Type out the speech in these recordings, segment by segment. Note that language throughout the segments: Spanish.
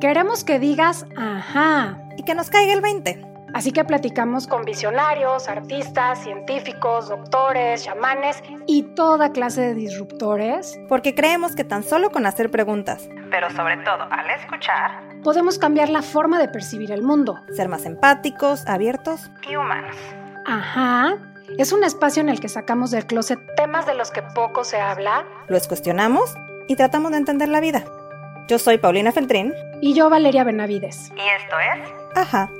Queremos que digas ajá y que nos caiga el 20. Así que platicamos con visionarios, artistas, científicos, doctores, chamanes y toda clase de disruptores. Porque creemos que tan solo con hacer preguntas, pero sobre todo al escuchar, podemos cambiar la forma de percibir el mundo. Ser más empáticos, abiertos y humanos. Ajá. Es un espacio en el que sacamos del closet temas de los que poco se habla. Los cuestionamos y tratamos de entender la vida. Yo soy Paulina Feltrín. Y yo Valeria Benavides. Y esto es... Ajá.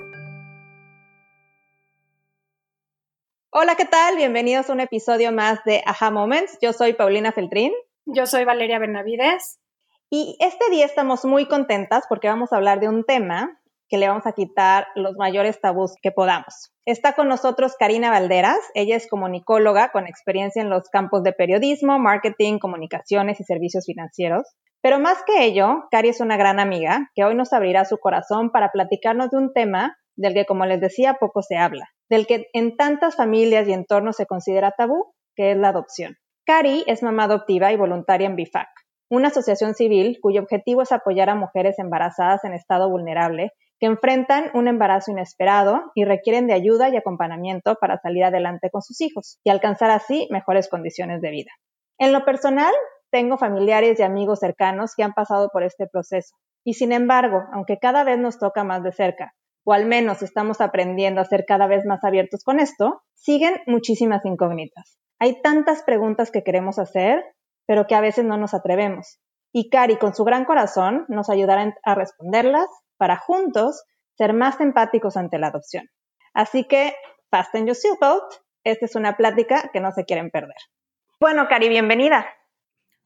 Hola, ¿qué tal? Bienvenidos a un episodio más de Aha Moments. Yo soy Paulina Feltrín. Yo soy Valeria Benavides. Y este día estamos muy contentas porque vamos a hablar de un tema que le vamos a quitar los mayores tabús que podamos. Está con nosotros Karina Valderas. Ella es comunicóloga con experiencia en los campos de periodismo, marketing, comunicaciones y servicios financieros. Pero más que ello, Cari es una gran amiga que hoy nos abrirá su corazón para platicarnos de un tema del que, como les decía, poco se habla, del que en tantas familias y entornos se considera tabú, que es la adopción. Cari es mamá adoptiva y voluntaria en BIFAC, una asociación civil cuyo objetivo es apoyar a mujeres embarazadas en estado vulnerable que enfrentan un embarazo inesperado y requieren de ayuda y acompañamiento para salir adelante con sus hijos y alcanzar así mejores condiciones de vida. En lo personal, tengo familiares y amigos cercanos que han pasado por este proceso y sin embargo, aunque cada vez nos toca más de cerca, o al menos estamos aprendiendo a ser cada vez más abiertos con esto, siguen muchísimas incógnitas. Hay tantas preguntas que queremos hacer, pero que a veces no nos atrevemos. Y Cari, con su gran corazón, nos ayudará a responderlas para juntos ser más empáticos ante la adopción. Así que, fasten your seatbelt. Esta es una plática que no se quieren perder. Bueno, Cari, bienvenida.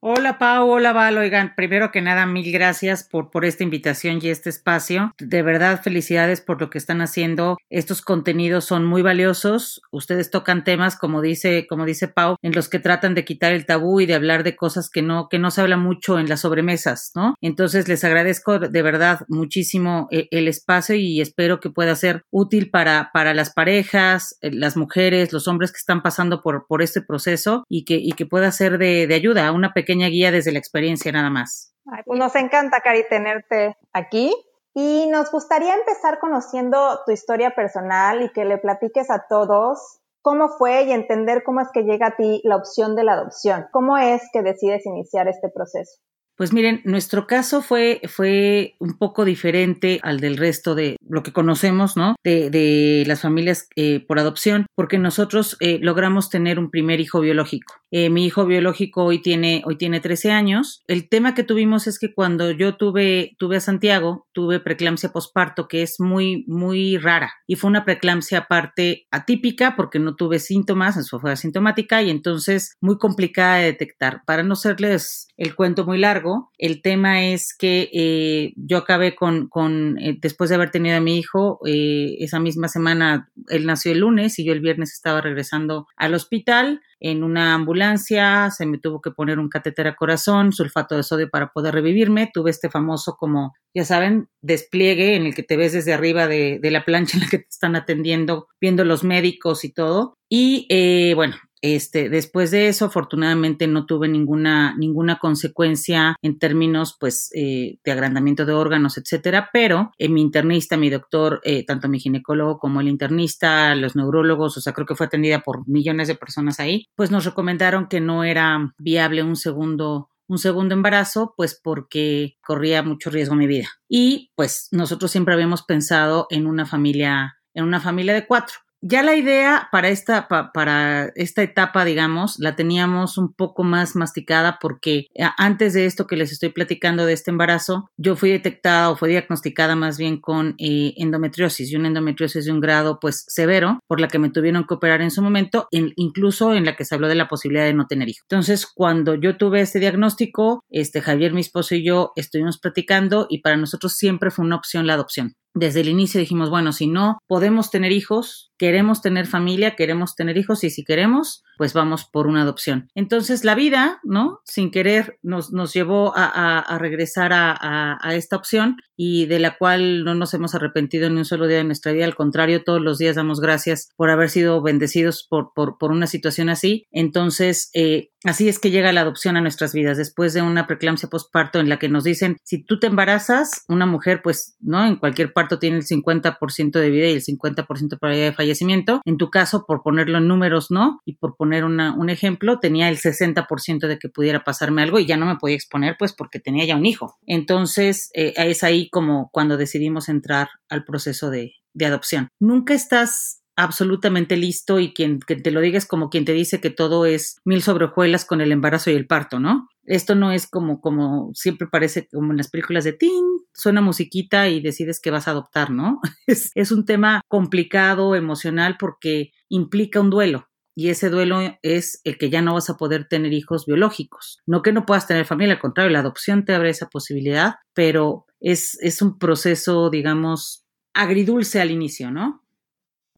Hola Pau, hola Val, oigan, primero que nada mil gracias por, por esta invitación y este espacio. De verdad felicidades por lo que están haciendo. Estos contenidos son muy valiosos. Ustedes tocan temas, como dice, como dice Pau, en los que tratan de quitar el tabú y de hablar de cosas que no, que no se habla mucho en las sobremesas, ¿no? Entonces les agradezco de verdad muchísimo eh, el espacio y espero que pueda ser útil para, para las parejas, eh, las mujeres, los hombres que están pasando por, por este proceso y que, y que pueda ser de, de ayuda a una pequeña guía desde la experiencia nada más. Pues nos encanta, Cari, tenerte aquí. Y nos gustaría empezar conociendo tu historia personal y que le platiques a todos cómo fue y entender cómo es que llega a ti la opción de la adopción. ¿Cómo es que decides iniciar este proceso? Pues miren, nuestro caso fue, fue un poco diferente al del resto de lo que conocemos, ¿no? De, las familias eh, por adopción, porque nosotros eh, logramos tener un primer hijo biológico. Eh, mi hijo biológico hoy tiene, hoy tiene 13 años. El tema que tuvimos es que cuando yo tuve, tuve a Santiago, tuve preeclampsia posparto, que es muy, muy rara. Y fue una preeclampsia aparte atípica porque no tuve síntomas, eso fue asintomática y entonces muy complicada de detectar. Para no serles el cuento muy largo, el tema es que eh, yo acabé con, con eh, después de haber tenido a mi hijo, esa misma semana, él nació el lunes y yo el viernes estaba regresando al hospital en una ambulancia, se me tuvo que poner un catéter a corazón, sulfato de sodio para poder revivirme, tuve este famoso como, ya saben, despliegue en el que te ves desde arriba de, de la plancha en la que te están atendiendo, viendo los médicos y todo. Y eh, bueno, este, después de eso, afortunadamente no tuve ninguna, ninguna consecuencia en términos, pues, eh, de agrandamiento de órganos, etcétera, pero en mi internista, mi doctor, eh, tanto mi ginecólogo como el internista, los neurólogos, o sea, creo que fue atendida por millones de personas ahí, pues nos recomendaron que no era viable un segundo un segundo embarazo, pues porque corría mucho riesgo mi vida. Y pues nosotros siempre habíamos pensado en una familia, en una familia de cuatro ya la idea para esta, para esta etapa, digamos, la teníamos un poco más masticada porque eh, antes de esto que les estoy platicando de este embarazo, yo fui detectada o fue diagnosticada más bien con eh, endometriosis y una endometriosis de un grado pues severo por la que me tuvieron que operar en su momento, incluso en la que se habló de la posibilidad de no tener hijos. Entonces, cuando yo tuve este diagnóstico, este Javier, mi esposo y yo estuvimos platicando y para nosotros siempre fue una opción la adopción desde el inicio dijimos, bueno, si no podemos tener hijos, queremos tener familia, queremos tener hijos y si queremos, pues vamos por una adopción. Entonces la vida, ¿no? Sin querer nos, nos llevó a, regresar a, esta opción y de la cual no nos hemos arrepentido ni un solo día de nuestra vida. Al contrario, todos los días damos gracias por haber sido bendecidos por, por, por una situación así. Entonces, eh, Así es que llega la adopción a nuestras vidas después de una preeclampsia postparto en la que nos dicen, si tú te embarazas, una mujer, pues, ¿no? En cualquier parto tiene el 50% de vida y el 50% de probabilidad de fallecimiento. En tu caso, por ponerlo en números, ¿no? Y por poner un ejemplo, tenía el 60% de que pudiera pasarme algo y ya no me podía exponer, pues, porque tenía ya un hijo. Entonces, eh, es ahí como cuando decidimos entrar al proceso de, de adopción. Nunca estás absolutamente listo y quien que te lo diga es como quien te dice que todo es mil sobrejuelas con el embarazo y el parto, ¿no? Esto no es como, como siempre parece como en las películas de teen, suena musiquita y decides que vas a adoptar, ¿no? Es un tema complicado, emocional, porque implica un duelo. Y ese duelo es el que ya no vas a poder tener hijos biológicos. No que no puedas tener familia, al contrario, la adopción te abre esa posibilidad, pero es, es un proceso, digamos, agridulce al inicio, ¿no?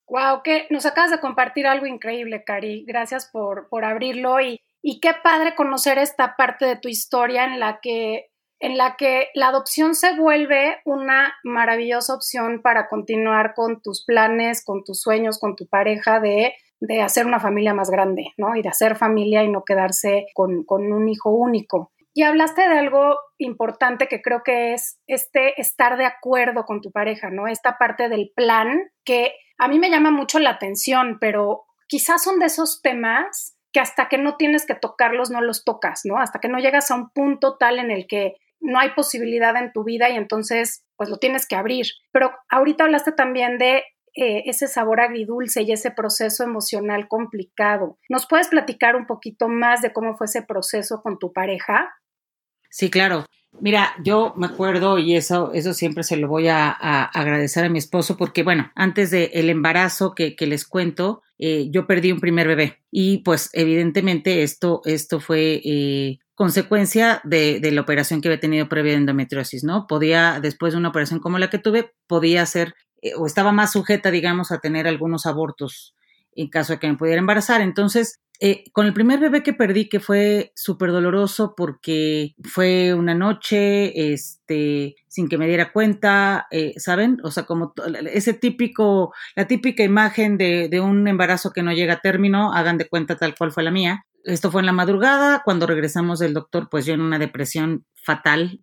Wow, que nos acabas de compartir algo increíble, Cari. Gracias por, por abrirlo y, y qué padre conocer esta parte de tu historia en la que en la que la adopción se vuelve una maravillosa opción para continuar con tus planes, con tus sueños, con tu pareja de, de hacer una familia más grande, ¿no? Y de hacer familia y no quedarse con, con un hijo único. Y hablaste de algo importante que creo que es este estar de acuerdo con tu pareja, ¿no? Esta parte del plan que a mí me llama mucho la atención, pero quizás son de esos temas que hasta que no tienes que tocarlos no los tocas, ¿no? Hasta que no llegas a un punto tal en el que no hay posibilidad en tu vida y entonces pues lo tienes que abrir. Pero ahorita hablaste también de eh, ese sabor agridulce y ese proceso emocional complicado. ¿Nos puedes platicar un poquito más de cómo fue ese proceso con tu pareja? Sí, claro. Mira, yo me acuerdo y eso, eso siempre se lo voy a, agradecer a mi esposo porque, bueno, antes del el embarazo que, que, les cuento, eh, yo perdí un primer bebé y pues evidentemente esto, esto fue eh, consecuencia de, de, la operación que había tenido previa de endometriosis, ¿no? Podía, después de una operación como la que tuve, podía ser eh, o estaba más sujeta, digamos, a tener algunos abortos en caso de que me pudiera embarazar. Entonces, eh, con el primer bebé que perdí, que fue súper doloroso porque fue una noche, este, sin que me diera cuenta, eh, ¿saben? O sea, como ese típico, la típica imagen de, de, un embarazo que no llega a término, hagan de cuenta tal cual fue la mía. Esto fue en la madrugada, cuando regresamos del doctor, pues yo en una depresión fatal,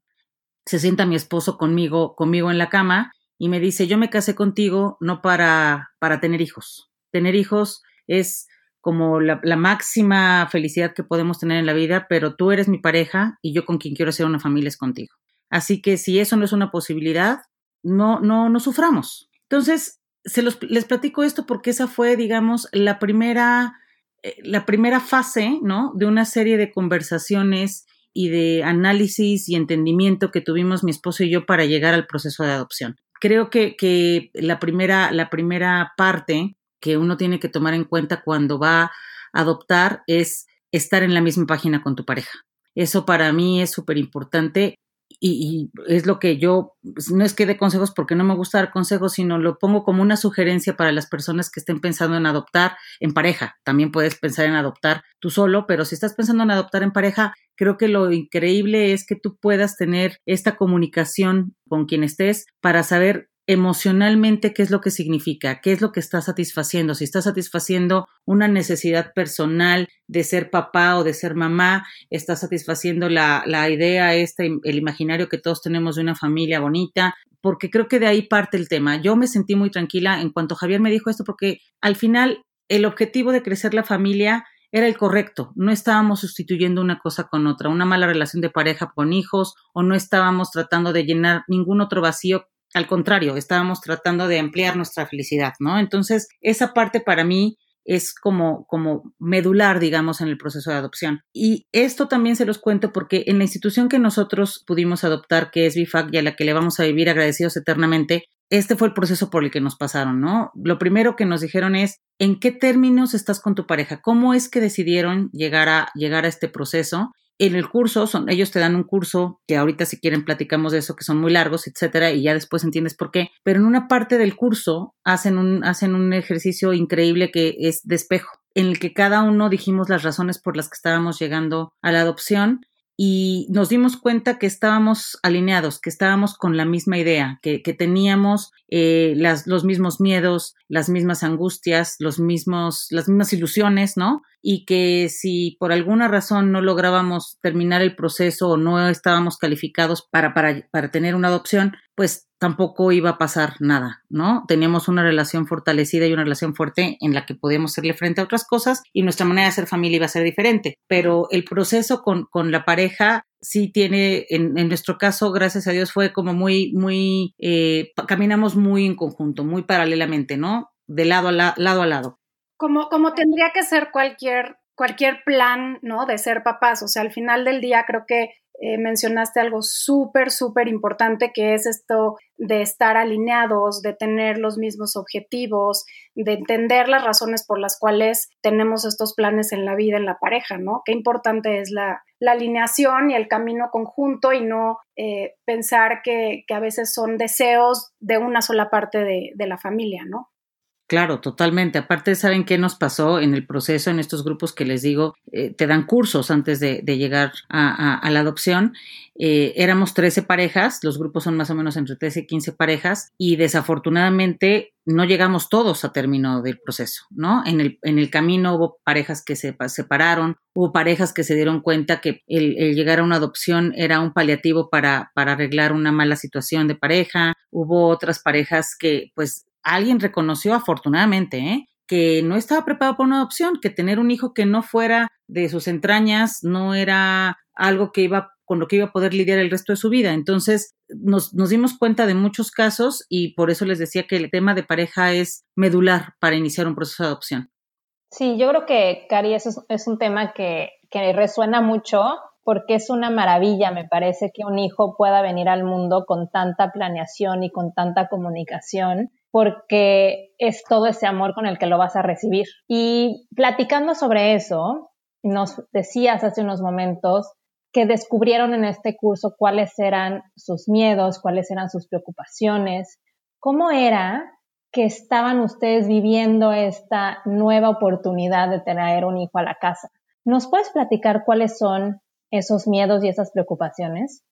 se sienta mi esposo conmigo, conmigo en la cama y me dice, yo me casé contigo no para, para tener hijos. Tener hijos es como la, máxima felicidad que podemos tener en la vida, pero tú eres mi pareja y yo con quien quiero hacer una familia es contigo. Así que si eso no es una posibilidad, no, no, no suframos. Entonces, se los, les platico esto porque esa fue, digamos, la primera, eh, la primera fase, ¿no? De una serie de conversaciones y de análisis y entendimiento que tuvimos mi esposo y yo para llegar al proceso de adopción. Creo que, que la, primera, la primera parte que uno tiene que tomar en cuenta cuando va a adoptar es estar en la misma página con tu pareja. Eso para mí es súper importante y, es lo que yo, pues, no es que dé consejos porque no me gusta dar consejos, sino lo pongo como una sugerencia para las personas que estén pensando en adoptar en pareja. También puedes pensar en adoptar tú solo, pero si estás pensando en adoptar en pareja, creo que lo increíble es que tú puedas tener esta comunicación con quien estés para saber emocionalmente qué es lo que significa, qué es lo que está satisfaciendo, si está satisfaciendo una necesidad personal de ser papá o de ser mamá, está satisfaciendo la, la idea, este, el imaginario que todos tenemos de una familia bonita, porque creo que de ahí parte el tema. Yo me sentí muy tranquila en cuanto Javier me dijo esto, porque al final el objetivo de crecer la familia era el correcto. No estábamos sustituyendo una cosa con otra, una mala relación de pareja con hijos, o no estábamos tratando de llenar ningún otro vacío al contrario, estábamos tratando de ampliar nuestra felicidad, ¿no? Entonces, esa parte para mí es como, como medular, digamos, en el proceso de adopción. Y esto también se los cuento porque en la institución que nosotros pudimos adoptar, que es BIFAC y a la que le vamos a vivir agradecidos eternamente, este fue el proceso por el que nos pasaron, ¿no? Lo primero que nos dijeron es, ¿en qué términos estás con tu pareja? ¿Cómo es que decidieron llegar a, llegar a este proceso? En el curso, son, ellos te dan un curso, que ahorita si quieren platicamos de eso, que son muy largos, etcétera, y ya después entiendes por qué. Pero en una parte del curso hacen un, hacen un ejercicio increíble que es de espejo. en el que cada uno dijimos las razones por las que estábamos llegando a la adopción y nos dimos cuenta que estábamos alineados, que estábamos con la misma idea, que, teníamos eh, las, los mismos miedos, las mismas angustias, los mismos, las mismas ilusiones, ¿no? Y que si por alguna razón no lográbamos terminar el proceso o no estábamos calificados para, para, para tener una adopción, pues tampoco iba a pasar nada, ¿no? Teníamos una relación fortalecida y una relación fuerte en la que podíamos hacerle frente a otras cosas y nuestra manera de ser familia iba a ser diferente. Pero el proceso con, con la pareja sí tiene, en, nuestro caso, gracias a Dios, fue como muy, muy, eh, caminamos muy en conjunto, muy paralelamente, ¿no? De lado a lado a lado. Como, como tendría que ser cualquier cualquier plan, ¿no? De ser papás. O sea, al final del día creo que eh, mencionaste algo súper, súper importante que es esto de estar alineados, de tener los mismos objetivos, de entender las razones por las cuales tenemos estos planes en la vida, en la pareja, ¿no? Qué importante es la, alineación y el camino conjunto y no eh, pensar que, a veces son deseos de una sola parte de, de la familia, ¿no? Claro, totalmente. Aparte, ¿saben qué nos pasó en el proceso, en estos grupos que les digo, eh, te dan cursos antes de, llegar a, la adopción? Eh, éramos 13 parejas, los grupos son más o menos entre 13 y 15 parejas, y desafortunadamente no llegamos todos a término del proceso, ¿no? En el, en el camino hubo parejas que se separaron, hubo parejas que se dieron cuenta que el, llegar a una adopción era un paliativo para arreglar una mala situación de pareja, hubo otras parejas que pues alguien reconoció afortunadamente ¿eh? que no estaba preparado para una adopción, que tener un hijo que no fuera de sus entrañas no era algo que iba con lo que iba a poder lidiar el resto de su vida. Entonces nos, dimos cuenta de muchos casos y por eso les decía que el tema de pareja es medular para iniciar un proceso de adopción. Sí, yo creo que, Cari, eso es, un tema que resuena mucho porque es una maravilla, me parece, que un hijo pueda venir al mundo con tanta planeación y con tanta comunicación porque es todo ese amor con el que lo vas a recibir. Y platicando sobre eso, nos decías hace unos momentos que descubrieron en este curso cuáles eran sus miedos, cuáles eran sus preocupaciones, cómo era que estaban ustedes viviendo esta nueva oportunidad de tener un hijo a la casa. ¿Nos puedes platicar cuáles son esos miedos y esas preocupaciones?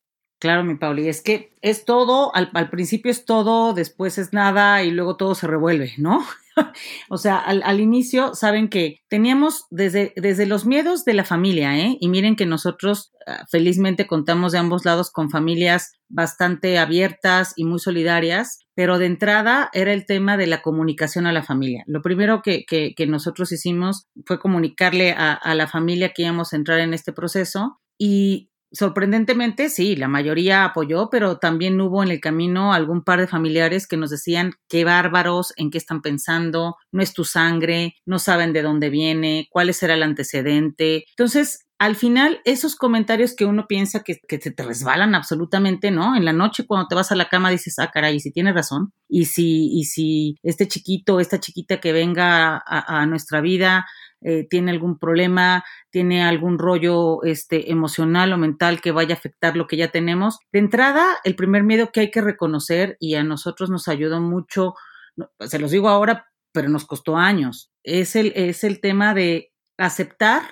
Claro, mi Pauli, es que es todo, al, principio es todo, después es nada y luego todo se revuelve, ¿no? o sea, al, inicio saben que teníamos desde, desde los miedos de la familia, ¿eh? Y miren que nosotros ah, felizmente contamos de ambos lados con familias bastante abiertas y muy solidarias, pero de entrada era el tema de la comunicación a la familia. Lo primero que, que, nosotros hicimos fue comunicarle a, a la familia que íbamos a entrar en este proceso y sorprendentemente, sí, la mayoría apoyó, pero también hubo en el camino algún par de familiares que nos decían qué bárbaros, en qué están pensando, no es tu sangre, no saben de dónde viene, cuál será el antecedente. Entonces, al final, esos comentarios que uno piensa que, que te, resbalan absolutamente, ¿no? En la noche cuando te vas a la cama dices, ah, caray, si tiene razón. Y si, y si este chiquito, esta chiquita que venga a nuestra vida eh, tiene algún problema, tiene algún rollo este, emocional o mental que vaya a afectar lo que ya tenemos. De entrada, el primer miedo que hay que reconocer y a nosotros nos ayudó mucho, se los digo ahora, pero nos costó años, es el, es el tema de aceptar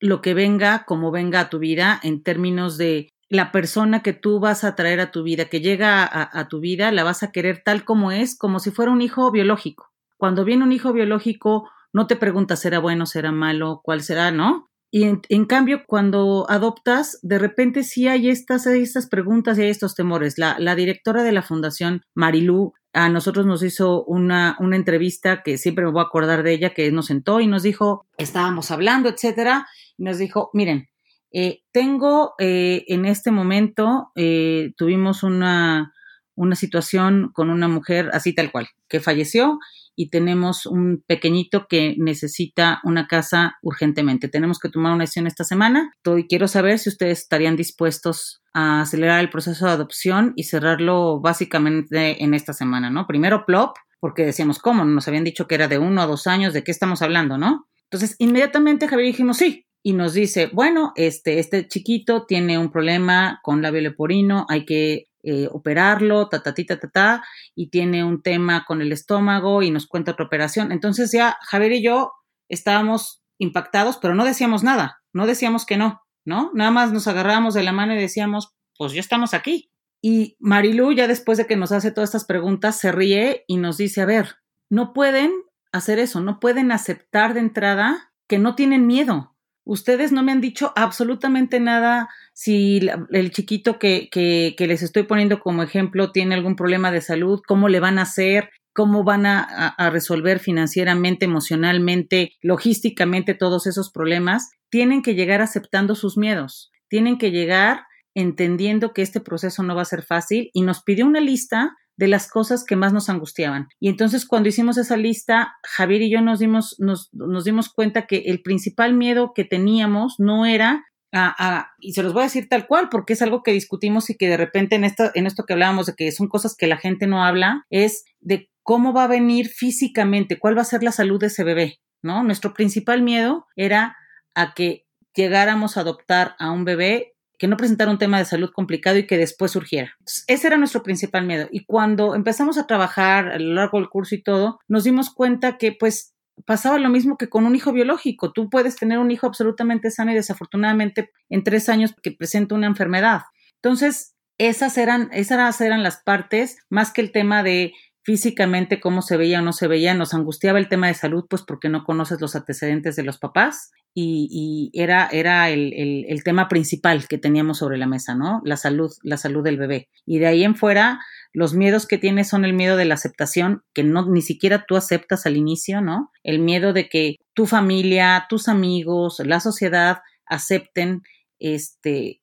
lo que venga como venga a tu vida en términos de la persona que tú vas a traer a tu vida, que llega a, tu vida, la vas a querer tal como es, como si fuera un hijo biológico. Cuando viene un hijo biológico, no te preguntas será bueno, será malo, cuál será, ¿no? Y en, cambio, cuando adoptas, de repente sí hay estas, estas preguntas y hay estos temores. La, la directora de la fundación, Marilú, a nosotros nos hizo una, una entrevista que siempre me voy a acordar de ella, que nos sentó y nos dijo, estábamos hablando, etcétera, y nos dijo, miren, eh, tengo eh, en este momento, eh, tuvimos una, una situación con una mujer así tal cual, que falleció y tenemos un pequeñito que necesita una casa urgentemente. Tenemos que tomar una decisión esta semana. Y quiero saber si ustedes estarían dispuestos a acelerar el proceso de adopción y cerrarlo básicamente en esta semana, ¿no? Primero plop, porque decíamos, ¿cómo? Nos habían dicho que era de uno a dos años, ¿de qué estamos hablando, no? Entonces, inmediatamente Javier dijimos, sí, y nos dice, bueno, este, este chiquito tiene un problema con labio leporino, hay que eh, operarlo, ta, ta, ta, ta, ta, y tiene un tema con el estómago y nos cuenta otra operación. Entonces ya Javier y yo estábamos impactados, pero no decíamos nada, no decíamos que no, ¿no? Nada más nos agarrábamos de la mano y decíamos, pues ya estamos aquí. Y Marilu, ya después de que nos hace todas estas preguntas, se ríe y nos dice, a ver, no pueden hacer eso, no pueden aceptar de entrada que no tienen miedo. Ustedes no me han dicho absolutamente nada si el chiquito que, que, que les estoy poniendo como ejemplo tiene algún problema de salud, cómo le van a hacer, cómo van a, a, resolver financieramente, emocionalmente, logísticamente todos esos problemas, tienen que llegar aceptando sus miedos, tienen que llegar entendiendo que este proceso no va a ser fácil y nos pidió una lista de las cosas que más nos angustiaban. Y entonces cuando hicimos esa lista, Javier y yo nos dimos, nos, dimos cuenta que el principal miedo que teníamos no era a, y se los voy a decir tal cual, porque es algo que discutimos y que de repente en esto, en esto que hablábamos de que son cosas que la gente no habla, es de cómo va a venir físicamente, cuál va a ser la salud de ese bebé, ¿no? Nuestro principal miedo era a que llegáramos a adoptar a un bebé que no presentara un tema de salud complicado y que después surgiera. ese era nuestro principal miedo. Y cuando empezamos a trabajar a lo largo del curso y todo, nos dimos cuenta que pues pasaba lo mismo que con un hijo biológico. Tú puedes tener un hijo absolutamente sano y desafortunadamente en tres años que presenta una enfermedad. Entonces, esas eran, esas eran las partes, más que el tema de físicamente cómo se veía o no se veía, nos angustiaba el tema de salud, pues porque no conoces los antecedentes de los papás y, era, era el, el, tema principal que teníamos sobre la mesa, ¿no? La salud, la salud del bebé. Y de ahí en fuera, los miedos que tienes son el miedo de la aceptación, que no ni siquiera tú aceptas al inicio, ¿no? El miedo de que tu familia, tus amigos, la sociedad acepten este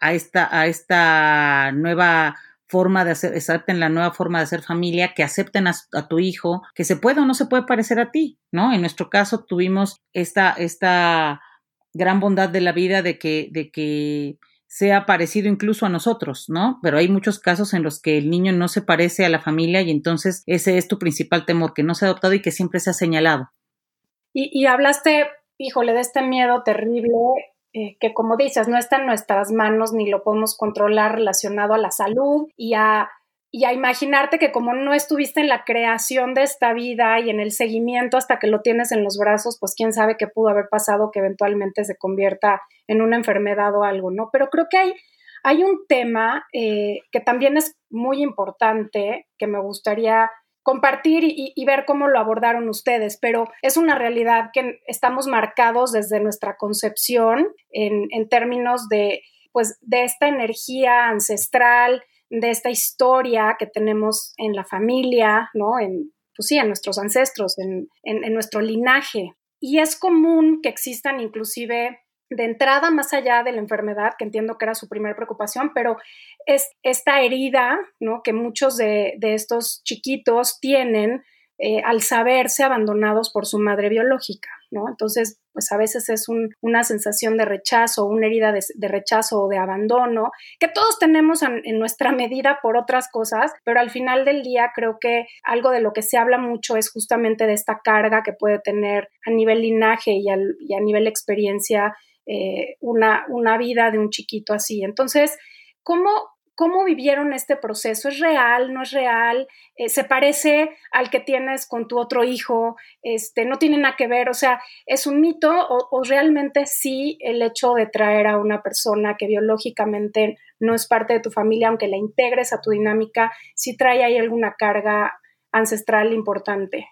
a esta, a esta nueva forma de hacer, acepten la nueva forma de hacer familia, que acepten a, tu hijo, que se puede o no se puede parecer a ti, ¿no? En nuestro caso tuvimos esta, esta gran bondad de la vida de que, de que sea parecido incluso a nosotros, ¿no? Pero hay muchos casos en los que el niño no se parece a la familia y entonces ese es tu principal temor, que no se ha adoptado y que siempre se ha señalado. Y, y hablaste, híjole, de este miedo terrible eh, que como dices, no está en nuestras manos ni lo podemos controlar relacionado a la salud y a, y a imaginarte que como no estuviste en la creación de esta vida y en el seguimiento hasta que lo tienes en los brazos, pues quién sabe qué pudo haber pasado que eventualmente se convierta en una enfermedad o algo, ¿no? Pero creo que hay, hay un tema eh, que también es muy importante que me gustaría compartir y, ver cómo lo abordaron ustedes, pero es una realidad que estamos marcados desde nuestra concepción en, en términos de, pues, de esta energía ancestral, de esta historia que tenemos en la familia, ¿no? En, pues sí, en nuestros ancestros, en, en nuestro linaje. Y es común que existan inclusive de entrada, más allá de la enfermedad, que entiendo que era su primera preocupación, pero es esta herida ¿no? que muchos de, estos chiquitos tienen eh, al saberse abandonados por su madre biológica, ¿no? Entonces, pues a veces es una sensación de rechazo, una herida de, rechazo o de abandono, que todos tenemos en, nuestra medida por otras cosas, pero al final del día creo que algo de lo que se habla mucho es justamente de esta carga que puede tener a nivel linaje y, y a nivel experiencia eh, una, una vida de un chiquito así. Entonces, ¿cómo, ¿Cómo vivieron este proceso? ¿Es real? ¿No es real? Eh, ¿Se parece al que tienes con tu otro hijo? Este, ¿No tiene nada que ver? O sea, ¿es un mito o, o, realmente sí el hecho de traer a una persona que biológicamente no es parte de tu familia, aunque la integres a tu dinámica, sí trae ahí alguna carga ancestral importante?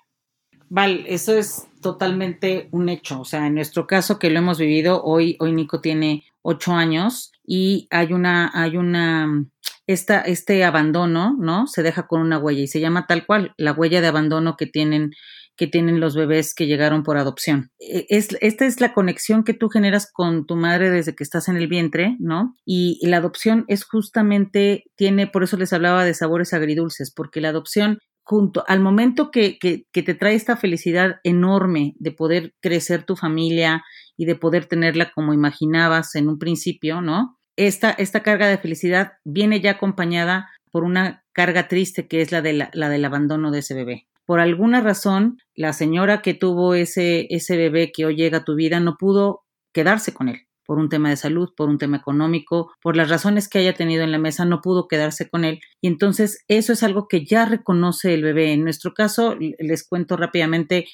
Vale, eso es totalmente un hecho. O sea, en nuestro caso que lo hemos vivido, hoy, hoy Nico tiene ocho años y hay una, hay una, esta, este abandono, ¿no? Se deja con una huella y se llama tal cual, la huella de abandono que tienen, que tienen los bebés que llegaron por adopción. E, es, esta es la conexión que tú generas con tu madre desde que estás en el vientre, ¿no? Y, y la adopción es justamente, tiene, por eso les hablaba de sabores agridulces, porque la adopción junto al momento que, que, que, te trae esta felicidad enorme de poder crecer tu familia y de poder tenerla como imaginabas en un principio, ¿no? Esta, esta carga de felicidad viene ya acompañada por una carga triste que es la, de la, la del abandono de ese bebé. Por alguna razón, la señora que tuvo ese, ese bebé que hoy llega a tu vida no pudo quedarse con él por un tema de salud, por un tema económico, por las razones que haya tenido en la mesa, no pudo quedarse con él. Y entonces eso es algo que ya reconoce el bebé. En nuestro caso, les cuento rápidamente,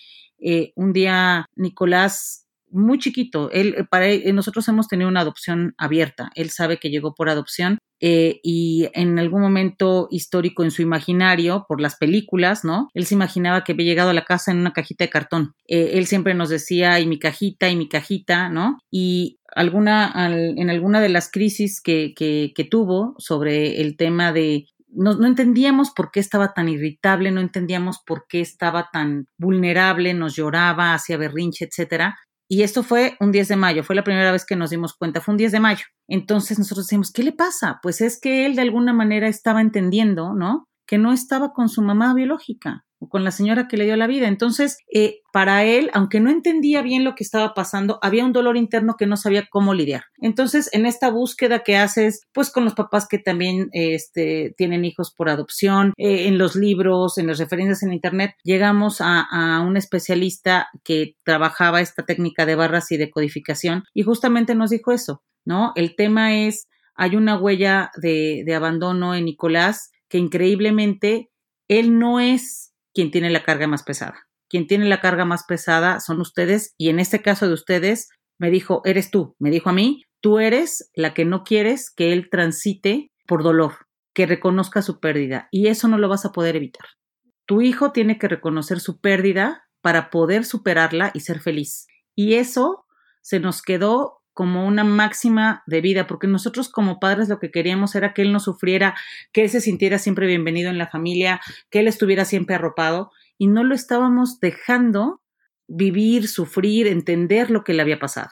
Eh, un día Nicolás muy chiquito. Él, eh, para él, nosotros hemos tenido una adopción abierta. Él sabe que llegó por adopción eh, y en algún momento histórico en su imaginario, por las películas, ¿no? Él se imaginaba que había llegado a la casa en una cajita de cartón. Él siempre nos decía, y mi cajita, y mi cajita, ¿no? Y alguna, al, en alguna de las crisis que, que, que tuvo sobre el tema de no, no, entendíamos por qué estaba tan irritable, no entendíamos por qué estaba tan vulnerable, nos lloraba, hacía berrinche, etcétera. Y esto fue un 10 de mayo, fue la primera vez que nos dimos cuenta, fue un 10 de mayo. Entonces nosotros decimos, ¿qué le pasa? Pues es que él de alguna manera estaba entendiendo, ¿no? Que no estaba con su mamá biológica con la señora que le dio la vida. Entonces, eh, para él, aunque no entendía bien lo que estaba pasando, había un dolor interno que no sabía cómo lidiar. Entonces, en esta búsqueda que haces, pues con los papás que también este, tienen hijos por adopción, eh, en los libros, en las referencias en Internet, llegamos a, a un especialista que trabajaba esta técnica de barras y de codificación y justamente nos dijo eso, ¿no? El tema es, hay una huella de, de abandono en Nicolás que increíblemente él no es quien tiene la carga más pesada. Quien tiene la carga más pesada son ustedes y en este caso de ustedes me dijo, eres tú, me dijo a mí, tú eres la que no quieres que él transite por dolor, que reconozca su pérdida y eso no lo vas a poder evitar. Tu hijo tiene que reconocer su pérdida para poder superarla y ser feliz. Y eso se nos quedó como una máxima de vida, porque nosotros como padres lo que queríamos era que él no sufriera, que él se sintiera siempre bienvenido en la familia, que él estuviera siempre arropado, y no lo estábamos dejando vivir, sufrir, entender lo que le había pasado.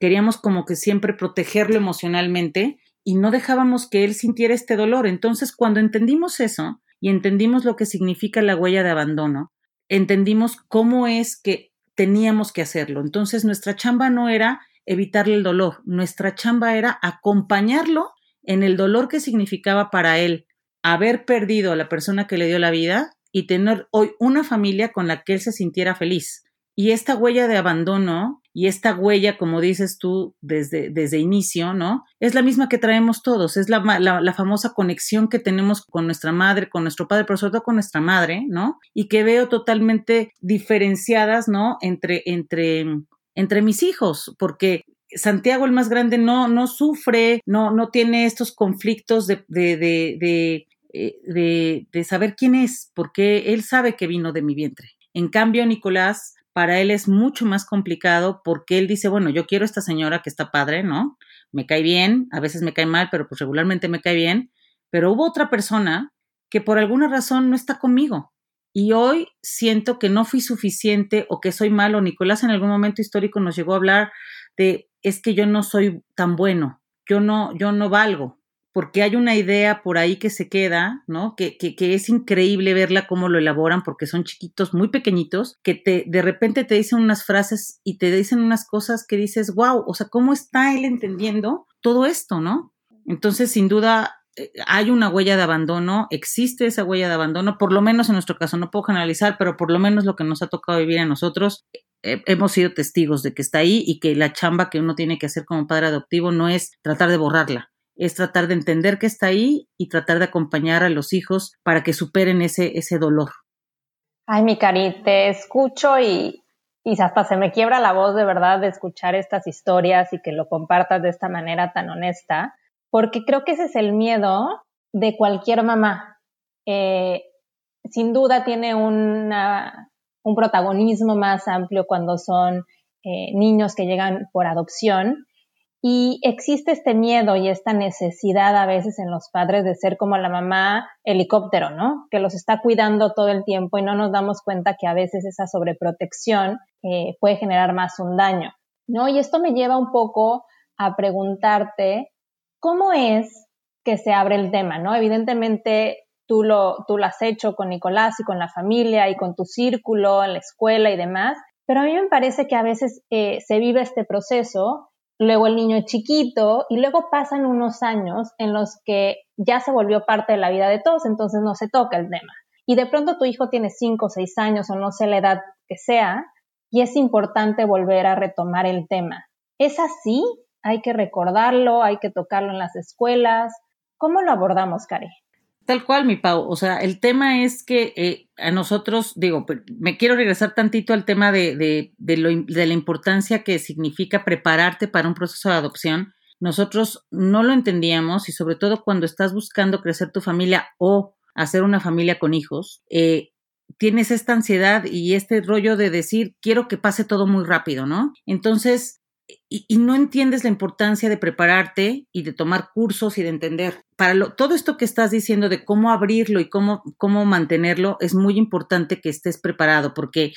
Queríamos como que siempre protegerlo emocionalmente y no dejábamos que él sintiera este dolor. Entonces, cuando entendimos eso y entendimos lo que significa la huella de abandono, entendimos cómo es que teníamos que hacerlo. Entonces, nuestra chamba no era evitarle el dolor. Nuestra chamba era acompañarlo en el dolor que significaba para él haber perdido a la persona que le dio la vida y tener hoy una familia con la que él se sintiera feliz. Y esta huella de abandono y esta huella, como dices tú desde, desde inicio, ¿no? Es la misma que traemos todos, es la, la, famosa conexión que tenemos con nuestra madre, con nuestro padre, pero sobre todo con nuestra madre, ¿no? Y que veo totalmente diferenciadas, ¿no? Entre, entre entre mis hijos, porque Santiago el más grande no, no sufre, no, no tiene estos conflictos de, de, de, eh, de, de saber quién es, porque él sabe que vino de mi vientre. En cambio, Nicolás, para él es mucho más complicado porque él dice, bueno, yo quiero a esta señora que está padre, ¿no? Me cae bien, a veces me cae mal, pero pues regularmente me cae bien, pero hubo otra persona que por alguna razón no está conmigo y hoy siento que no fui suficiente o que soy malo. Nicolás en algún momento histórico nos llegó a hablar de es que yo no soy tan bueno, yo no, yo no valgo, porque hay una idea por ahí que se queda, ¿no? Que, que, que, es increíble verla cómo lo elaboran, porque son chiquitos, muy pequeñitos, que te, de repente te dicen unas frases y te dicen unas cosas que dices, wow, o sea, ¿cómo está él entendiendo todo esto, no? Entonces, sin duda, hay una huella de abandono, existe esa huella de abandono, por lo menos en nuestro caso, no puedo generalizar, pero por lo menos lo que nos ha tocado vivir a nosotros, eh, hemos sido testigos de que está ahí y que la chamba que uno tiene que hacer como padre adoptivo no es tratar de borrarla, es tratar de entender que está ahí y tratar de acompañar a los hijos para que superen ese, ese dolor. Ay, mi cari, te escucho y, y hasta se me quiebra la voz de verdad de escuchar estas historias y que lo compartas de esta manera tan honesta porque creo que ese es el miedo de cualquier mamá. Eh, sin duda tiene un protagonismo más amplio cuando son eh, niños que llegan por adopción y existe este miedo y esta necesidad a veces en los padres de ser como la mamá helicóptero, ¿no? Que los está cuidando todo el tiempo y no nos damos cuenta que a veces esa sobreprotección eh, puede generar más un daño, ¿no? Y esto me lleva un poco a preguntarte ¿Cómo es que se abre el tema? ¿no? Evidentemente tú lo, tú lo has hecho con Nicolás y con la familia y con tu círculo en la escuela y demás, pero a mí me parece que a veces eh, se vive este proceso, luego el niño es chiquito y luego pasan unos años en los que ya se volvió parte de la vida de todos, entonces no se toca el tema. Y de pronto tu hijo tiene cinco o seis años o no sé la edad que sea, y es importante volver a retomar el tema. ¿Es así? Hay que recordarlo, hay que tocarlo en las escuelas. ¿Cómo lo abordamos, Cari? Tal cual, mi Pau. O sea, el tema es que eh, a nosotros, digo, me quiero regresar tantito al tema de, de, de, la importancia que significa prepararte para un proceso de adopción. Nosotros no lo entendíamos y sobre todo cuando estás buscando crecer tu familia o hacer una familia con hijos, eh, tienes esta ansiedad y este rollo de decir, quiero que pase todo muy rápido, ¿no? Entonces, y, no entiendes la importancia de prepararte y de tomar cursos y de entender. Para todo esto que estás diciendo de cómo abrirlo y cómo, cómo mantenerlo, es muy importante que estés preparado, porque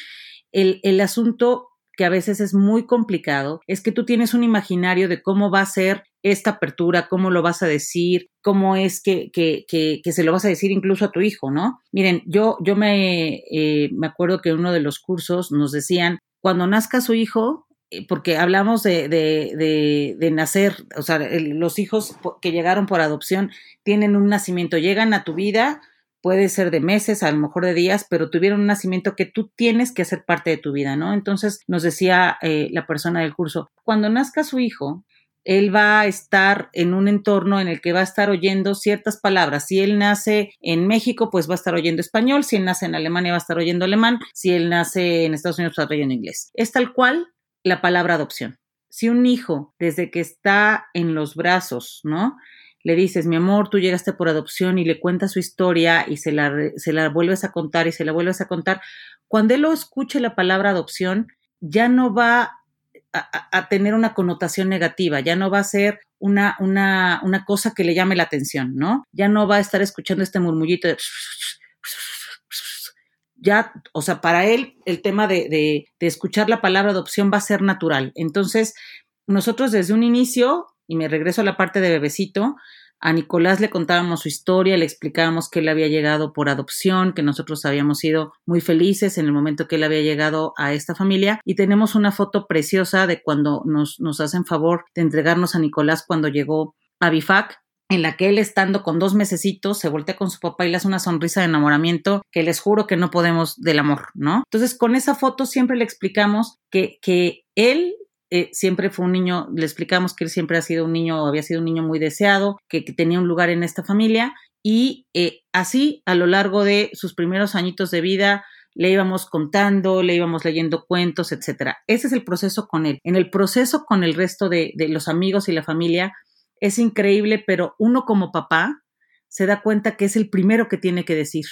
el, el asunto que a veces es muy complicado es que tú tienes un imaginario de cómo va a ser esta apertura, cómo lo vas a decir, cómo es que, que, que, que se lo vas a decir incluso a tu hijo, ¿no? Miren, yo, yo me, eh, me acuerdo que en uno de los cursos nos decían, cuando nazca su hijo, porque hablamos de, de, de, nacer, o sea, los hijos que llegaron por adopción tienen un nacimiento, llegan a tu vida, puede ser de meses, a lo mejor de días, pero tuvieron un nacimiento que tú tienes que hacer parte de tu vida, ¿no? Entonces nos decía eh, la persona del curso, cuando nazca su hijo, él va a estar en un entorno en el que va a estar oyendo ciertas palabras. Si él nace en México, pues va a estar oyendo español. Si él nace en Alemania, va a estar oyendo alemán. Si él nace en Estados Unidos, va a estar oyendo inglés. Es tal cual la palabra adopción. Si un hijo, desde que está en los brazos, ¿no? Le dices, mi amor, tú llegaste por adopción y le cuentas su historia y se la, se la vuelves a contar y se la vuelves a contar. Cuando él lo escuche la palabra adopción, ya no va a, a, tener una connotación negativa, ya no va a ser una, una, una cosa que le llame la atención, ¿no? Ya no va a estar escuchando este murmullito de ya, o sea, para él el tema de, de, escuchar la palabra adopción va a ser natural. Entonces, nosotros desde un inicio, y me regreso a la parte de bebecito, a Nicolás le contábamos su historia, le explicábamos que él había llegado por adopción, que nosotros habíamos sido muy felices en el momento que él había llegado a esta familia y tenemos una foto preciosa de cuando nos, nos hacen favor de entregarnos a Nicolás cuando llegó a Bifac en la que él estando con dos mesecitos se voltea con su papá y le hace una sonrisa de enamoramiento que les juro que no podemos del amor, ¿no? Entonces con esa foto siempre le explicamos que, que él eh, siempre fue un niño, le explicamos que él siempre ha sido un niño, había sido un niño muy deseado, que, tenía un lugar en esta familia y eh, así a lo largo de sus primeros añitos de vida le íbamos contando, le íbamos leyendo cuentos, etcétera. Ese es el proceso con él. En el proceso con el resto de los amigos y la familia, es increíble, pero uno como papá se da cuenta que es el primero que tiene que decir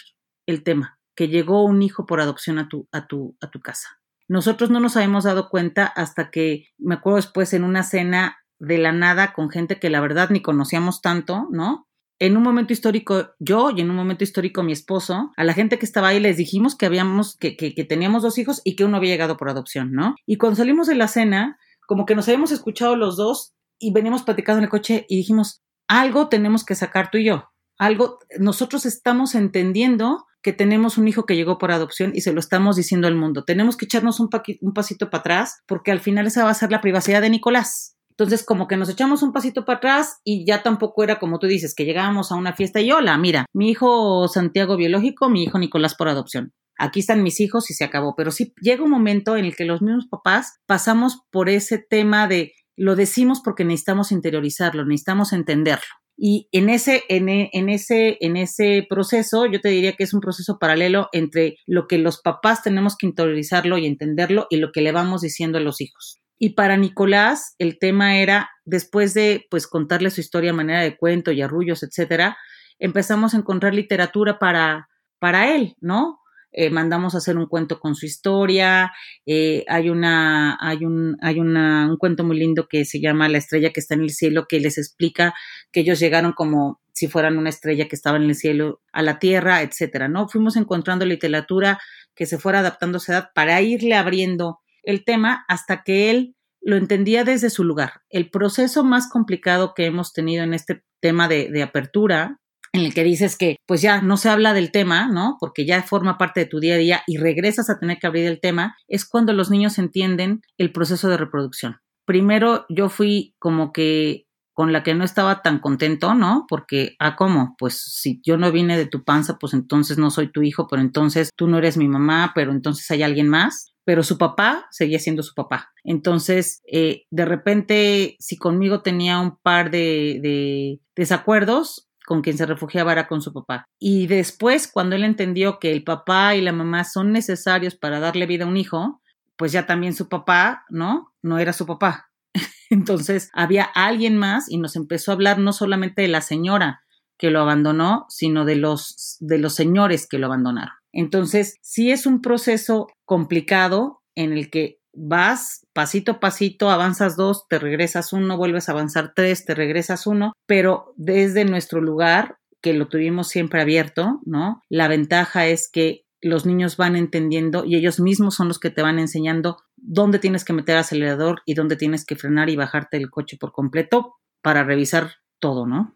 el tema, que llegó un hijo por adopción a tu, a tu, a tu casa. Nosotros no nos habíamos dado cuenta hasta que, me acuerdo después, en una cena de la nada con gente que la verdad ni conocíamos tanto, ¿no? En un momento histórico yo y en un momento histórico mi esposo, a la gente que estaba ahí les dijimos que habíamos, que, que, que teníamos dos hijos y que uno había llegado por adopción, ¿no? Y cuando salimos de la cena, como que nos habíamos escuchado los dos y veníamos platicando en el coche y dijimos, algo tenemos que sacar tú y yo, algo, nosotros estamos entendiendo que tenemos un hijo que llegó por adopción y se lo estamos diciendo al mundo. Tenemos que echarnos un, un pasito para atrás porque al final esa va a ser la privacidad de Nicolás. Entonces, como que nos echamos un pasito para atrás y ya tampoco era como tú dices, que llegábamos a una fiesta y hola, mira, mi hijo Santiago biológico, mi hijo Nicolás por adopción. Aquí están mis hijos y se acabó. Pero sí llega un momento en el que los mismos papás pasamos por ese tema de lo decimos porque necesitamos interiorizarlo, necesitamos entenderlo. Y en ese, en, en, ese, en ese proceso, yo te diría que es un proceso paralelo entre lo que los papás tenemos que interiorizarlo y entenderlo y lo que le vamos diciendo a los hijos. Y para Nicolás, el tema era, después de pues contarle su historia a manera de cuento y arrullos, etcétera, empezamos a encontrar literatura para, para él, ¿no? Eh, mandamos a hacer un cuento con su historia, eh, hay una, hay un, hay una, un cuento muy lindo que se llama La estrella que está en el cielo, que les explica que ellos llegaron como si fueran una estrella que estaba en el cielo a la tierra, etcétera, ¿no? Fuimos encontrando literatura que se fuera adaptando a su edad para irle abriendo el tema hasta que él lo entendía desde su lugar. El proceso más complicado que hemos tenido en este tema de apertura en el que dices que pues ya no se habla del tema, ¿no? Porque ya forma parte de tu día a día y regresas a tener que abrir el tema, es cuando los niños entienden el proceso de reproducción. Primero yo fui como que con la que no estaba tan contento, ¿no? Porque, ah, ¿cómo? Pues si yo no vine de tu panza, pues entonces no soy tu hijo, pero entonces tú no eres mi mamá, pero entonces hay alguien más. Pero su papá seguía siendo su papá. Entonces, eh, de repente, si conmigo tenía un par de, de desacuerdos, con quien se refugiaba era con su papá. Y después, cuando él entendió que el papá y la mamá son necesarios para darle vida a un hijo, pues ya también su papá, ¿no? No era su papá. Entonces había alguien más y nos empezó a hablar no solamente de la señora que lo abandonó, sino de los, de los señores que lo abandonaron. Entonces, sí es un proceso complicado en el que vas pasito a pasito, avanzas dos, te regresas uno, vuelves a avanzar tres, te regresas uno, pero desde nuestro lugar, que lo tuvimos siempre abierto, ¿no? La ventaja es que los niños van entendiendo y ellos mismos son los que te van enseñando dónde tienes que meter acelerador y dónde tienes que frenar y bajarte el coche por completo para revisar todo, ¿no?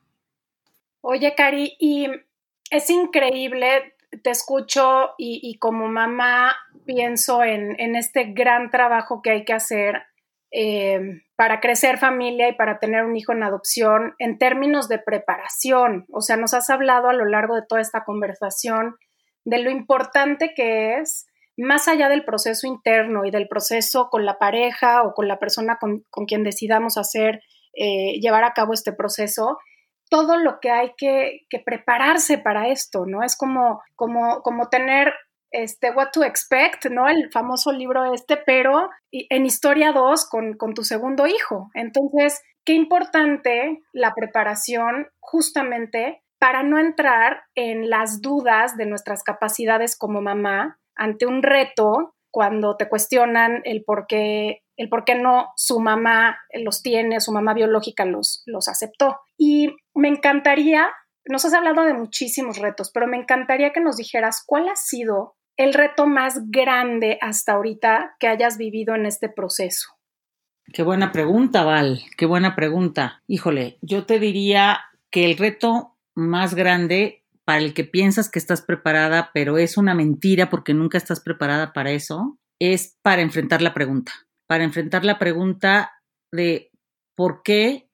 Oye, Cari, y es increíble te escucho y, como mamá pienso en, este gran trabajo que hay que hacer eh, para crecer familia y para tener un hijo en adopción en términos de preparación. O sea, nos has hablado a lo largo de toda esta conversación de lo importante que es, más allá del proceso interno y del proceso con la pareja o con la persona con, quien decidamos hacer, eh, llevar a cabo este proceso, todo lo que hay que, prepararse para esto, ¿no? Es como, como, como tener este, What to Expect, ¿no? El famoso libro este, pero en Historia 2 con, con, tu segundo hijo. Entonces, qué importante la preparación justamente para no entrar en las dudas de nuestras capacidades como mamá ante un reto cuando te cuestionan el por qué, el por qué no su mamá los tiene, su mamá biológica los, los aceptó. Y me encantaría, nos has hablado de muchísimos retos, pero me encantaría que nos dijeras cuál ha sido el reto más grande hasta ahorita que hayas vivido en este proceso. Qué buena pregunta, Val, qué buena pregunta. Híjole, yo te diría que el reto más grande para el que piensas que estás preparada, pero es una mentira porque nunca estás preparada para eso, es para enfrentar la pregunta, para enfrentar la pregunta de por qué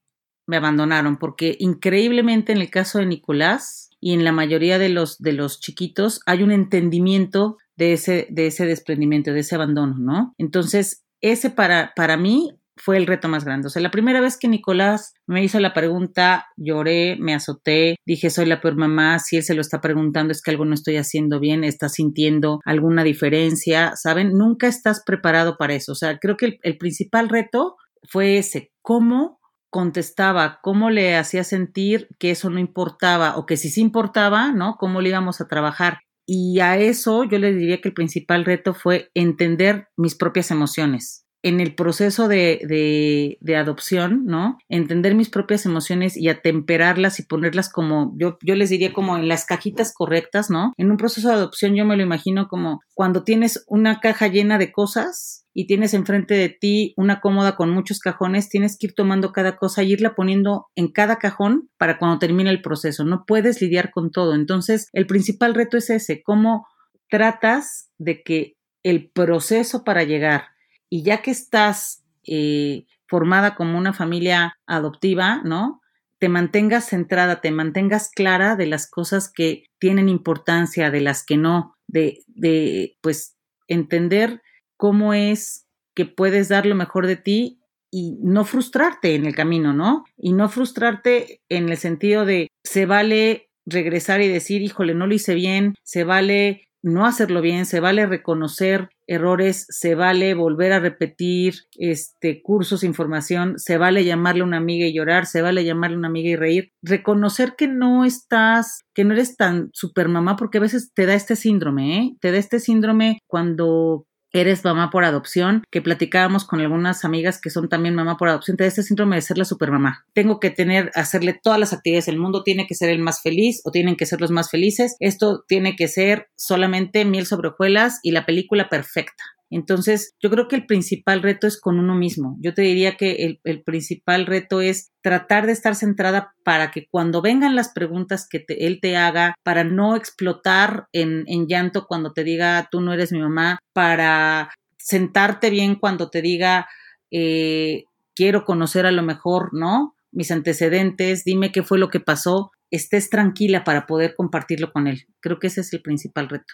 me abandonaron, porque increíblemente en el caso de Nicolás y en la mayoría de los, de los chiquitos hay un entendimiento de ese, de ese desprendimiento, de ese abandono, ¿no? Entonces, ese para, para mí fue el reto más grande. O sea, la primera vez que Nicolás me hizo la pregunta, lloré, me azoté, dije, soy la peor mamá, si él se lo está preguntando es que algo no estoy haciendo bien, está sintiendo alguna diferencia, ¿saben? Nunca estás preparado para eso. O sea, creo que el, el principal reto fue ese, cómo contestaba, cómo le hacía sentir que eso no importaba o que si sí importaba, ¿no? Cómo le íbamos a trabajar. Y a eso yo le diría que el principal reto fue entender mis propias emociones en el proceso de, de, adopción, ¿no? Entender mis propias emociones y atemperarlas y ponerlas como, yo, yo les diría como en las cajitas correctas, ¿no? En un proceso de adopción yo me lo imagino como cuando tienes una caja llena de cosas y tienes enfrente de ti una cómoda con muchos cajones, tienes que ir tomando cada cosa y irla poniendo en cada cajón para cuando termine el proceso. No puedes lidiar con todo. Entonces, el principal reto es ese, cómo tratas de que el proceso para llegar y ya que estás eh, formada como una familia adoptiva, ¿no? Te mantengas centrada, te mantengas clara de las cosas que tienen importancia, de las que no, de, de pues entender cómo es que puedes dar lo mejor de ti y no frustrarte en el camino, ¿no? Y no frustrarte en el sentido de se vale regresar y decir, híjole, no lo hice bien, se vale no hacerlo bien, se vale reconocer errores, se vale volver a repetir este cursos, información, se vale llamarle a una amiga y llorar, se vale llamarle a una amiga y reír, reconocer que no estás, que no eres tan super mamá, porque a veces te da este síndrome, ¿eh? Te da este síndrome cuando eres mamá por adopción, que platicábamos con algunas amigas que son también mamá por adopción, te da este síndrome de ser la supermamá. Tengo que tener, hacerle todas las actividades, el mundo tiene que ser el más feliz o tienen que ser los más felices, esto tiene que ser solamente miel sobre hojuelas y la película perfecta. Entonces, yo creo que el principal reto es con uno mismo. Yo te diría que el, principal reto es tratar de estar centrada para que cuando vengan las preguntas que él te haga, para no explotar en, llanto cuando te diga tú no eres mi mamá, para sentarte bien cuando te diga eh, quiero conocer a lo mejor, ¿no? Mis antecedentes, dime qué fue lo que pasó, estés tranquila para poder compartirlo con él. Creo que ese es el principal reto.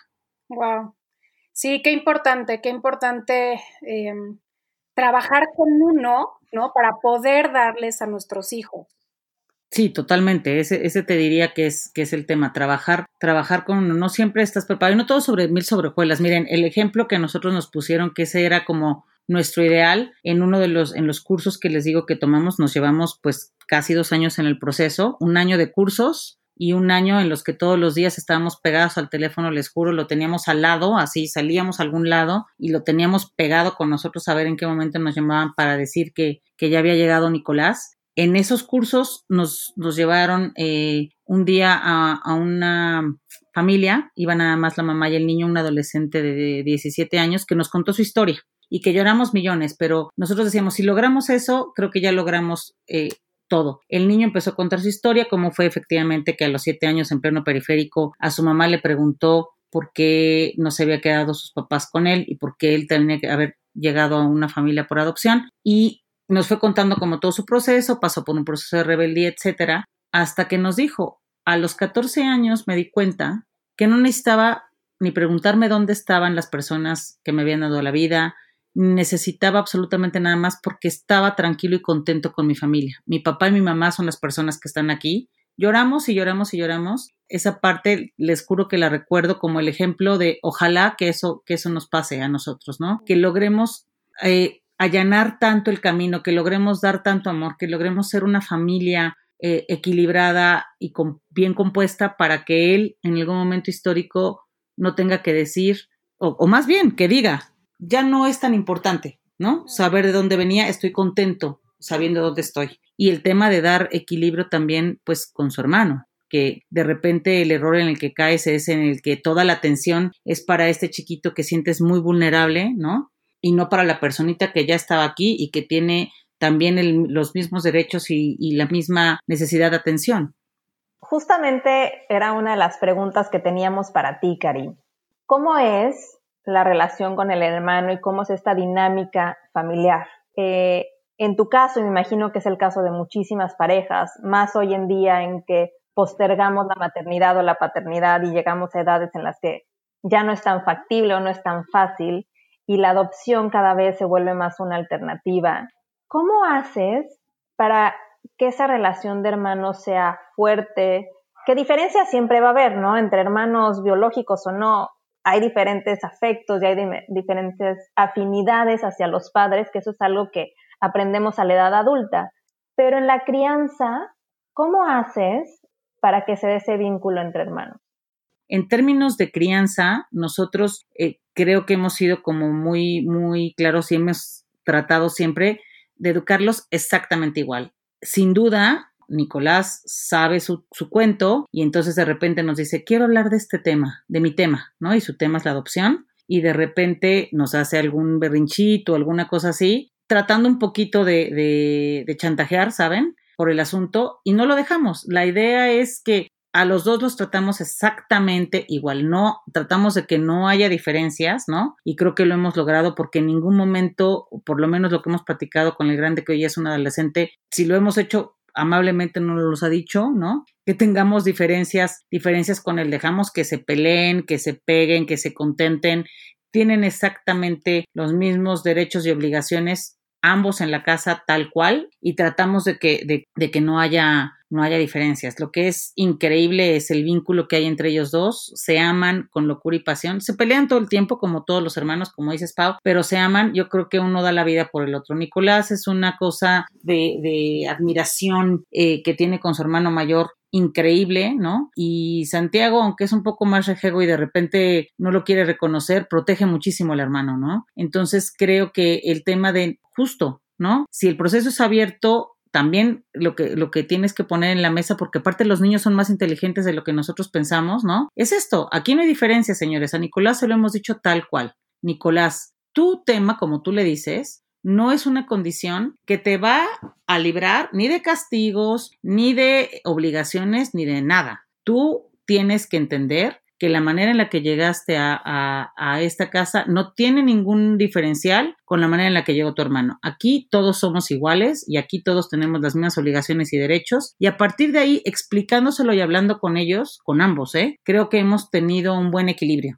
Wow, Sí, qué importante, qué importante em, trabajar con uno, ¿no? Para poder darles a nuestros hijos. Sí, totalmente. Ese, ese te diría que es, que es el tema. Trabajar, trabajar con no siempre estás preparado. No todo sobre mil sobrejuelas. Miren, el ejemplo que nosotros nos pusieron, que ese era como nuestro ideal, en uno de los, en los cursos que les digo que tomamos, nos llevamos pues casi dos años en el proceso, un año de cursos y un año en los que todos los días estábamos pegados al teléfono, les juro, lo teníamos al lado, así salíamos a algún lado y lo teníamos pegado con nosotros a ver en qué momento nos llamaban para decir que, que ya había llegado Nicolás. En esos cursos nos, nos llevaron eh, un día a, una familia, iba nada más la mamá y el niño, un adolescente de 17 años, que nos contó su historia y que lloramos millones, pero nosotros decíamos, si logramos eso, creo que ya logramos eh, todo. El niño empezó a contar su historia, cómo fue efectivamente que a los siete años en pleno periférico a su mamá le preguntó por qué no se había quedado sus papás con él y por qué él tenía que haber llegado a una familia por adopción. Y nos fue contando como todo su proceso, pasó por un proceso de rebeldía, etcétera, hasta que nos dijo, a los 14 años me di cuenta que no necesitaba ni preguntarme dónde estaban las personas que me habían dado la vida, necesitaba absolutamente nada más porque estaba tranquilo y contento con mi familia. Mi papá y mi mamá son las personas que están aquí. Lloramos y lloramos y lloramos. Esa parte les juro que la recuerdo como el ejemplo de ojalá que eso, que eso nos pase a nosotros, ¿no? Que logremos eh, allanar tanto el camino, que logremos dar tanto amor, que logremos ser una familia eh, equilibrada y bien compuesta para que él en algún momento histórico no tenga que decir, o, más bien que diga, ya no es tan importante, ¿no? Saber de dónde venía, estoy contento sabiendo dónde estoy. Y el tema de dar equilibrio también, pues, con su hermano, que de repente el error en el que caes es en el que toda la atención es para este chiquito que sientes muy vulnerable, ¿no? y no para la personita que ya estaba aquí y que tiene también los mismos derechos y, y la misma necesidad de atención. Justamente era una de las preguntas que teníamos para ti, Cari. ¿Cómo es la relación con el hermano y cómo es esta dinámica familiar? Eh, en tu caso, me imagino que es el caso de muchísimas parejas, más hoy en día en que postergamos la maternidad o la paternidad y llegamos a edades en las que ya no es tan factible o no es tan fácil y la adopción cada vez se vuelve más una alternativa. ¿Cómo haces para que esa relación de hermanos sea fuerte? ¿Qué diferencia siempre va a haber, no? Entre hermanos biológicos o no, hay diferentes afectos y hay diferentes afinidades hacia los padres, que eso es algo que aprendemos a la edad adulta. Pero en la crianza, ¿cómo haces para que se dé ese vínculo entre hermanos? En términos de crianza, nosotros eh, creo que hemos sido como muy, muy claros y hemos tratado siempre de educarlos exactamente igual. Sin duda, Nicolás sabe su, su, cuento y entonces de repente nos dice, quiero hablar de este tema, de mi tema, ¿no? Y su tema es la adopción y de repente nos hace algún berrinchito, alguna cosa así, tratando un poquito de, de, de chantajear, ¿saben? Por el asunto y no lo dejamos. La idea es que a los dos los tratamos exactamente igual, no tratamos de que no haya diferencias, ¿no? Y creo que lo hemos logrado porque en ningún momento, por lo menos lo que hemos platicado con el grande que hoy es un adolescente, si lo hemos hecho amablemente no nos ha dicho, ¿no? Que tengamos diferencias, diferencias con él, dejamos que se peleen, que se peguen, que se contenten, tienen exactamente los mismos derechos y obligaciones ambos en la casa tal cual y tratamos de que, de, de que no haya no haya diferencias. Lo que es increíble es el vínculo que hay entre ellos dos. Se aman con locura y pasión. Se pelean todo el tiempo, como todos los hermanos, como dices, Pau, pero se aman. Yo creo que uno da la vida por el otro. Nicolás es una cosa de, de admiración eh, que tiene con su hermano mayor increíble, ¿no? Y Santiago, aunque es un poco más rejego y de repente no lo quiere reconocer, protege muchísimo al hermano, ¿no? Entonces creo que el tema de justo, ¿no? Si el proceso es abierto, también lo que, lo que tienes que poner en la mesa, porque aparte los niños son más inteligentes de lo que nosotros pensamos, ¿no? Es esto, aquí no hay diferencia, señores, a Nicolás se lo hemos dicho tal cual. Nicolás, tu tema, como tú le dices, no es una condición que te va a librar ni de castigos, ni de obligaciones, ni de nada. Tú tienes que entender que la manera en la que llegaste a, esta casa no tiene ningún diferencial con la manera en la que llegó tu hermano. Aquí todos somos iguales y aquí todos tenemos las mismas obligaciones y derechos y a partir de ahí explicándoselo y hablando con ellos, con ambos, ¿eh? creo que hemos tenido un buen equilibrio.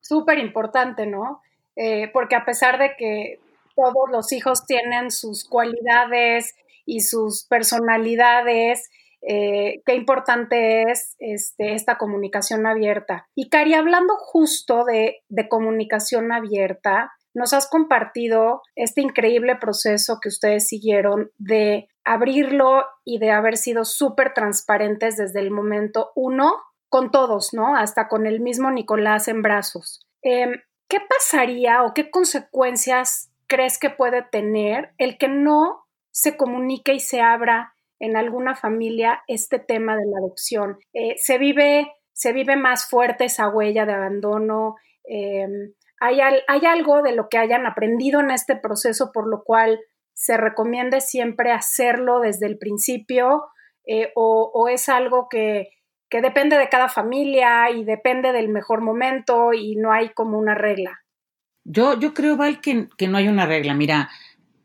Súper importante, ¿no? Eh, porque a pesar de que todos los hijos tienen sus cualidades y sus personalidades. Eh, qué importante es este, esta comunicación abierta. Y Cari, hablando justo de, comunicación abierta, nos has compartido este increíble proceso que ustedes siguieron de abrirlo y de haber sido súper transparentes desde el momento uno con todos, ¿no? Hasta con el mismo Nicolás en brazos. Em, ¿Qué pasaría o qué consecuencias crees que puede tener el que no se comunique y se abra en alguna familia este tema de la adopción? Eh, se, vive, se vive más fuerte esa huella de abandono. Em, hay, hay algo de lo que hayan aprendido en este proceso por lo cual se recomiende siempre hacerlo desde el principio eh, o, es algo que, depende de cada familia y depende del mejor momento y no hay como una regla. Yo, yo creo, Val, que, que no hay una regla. Mira,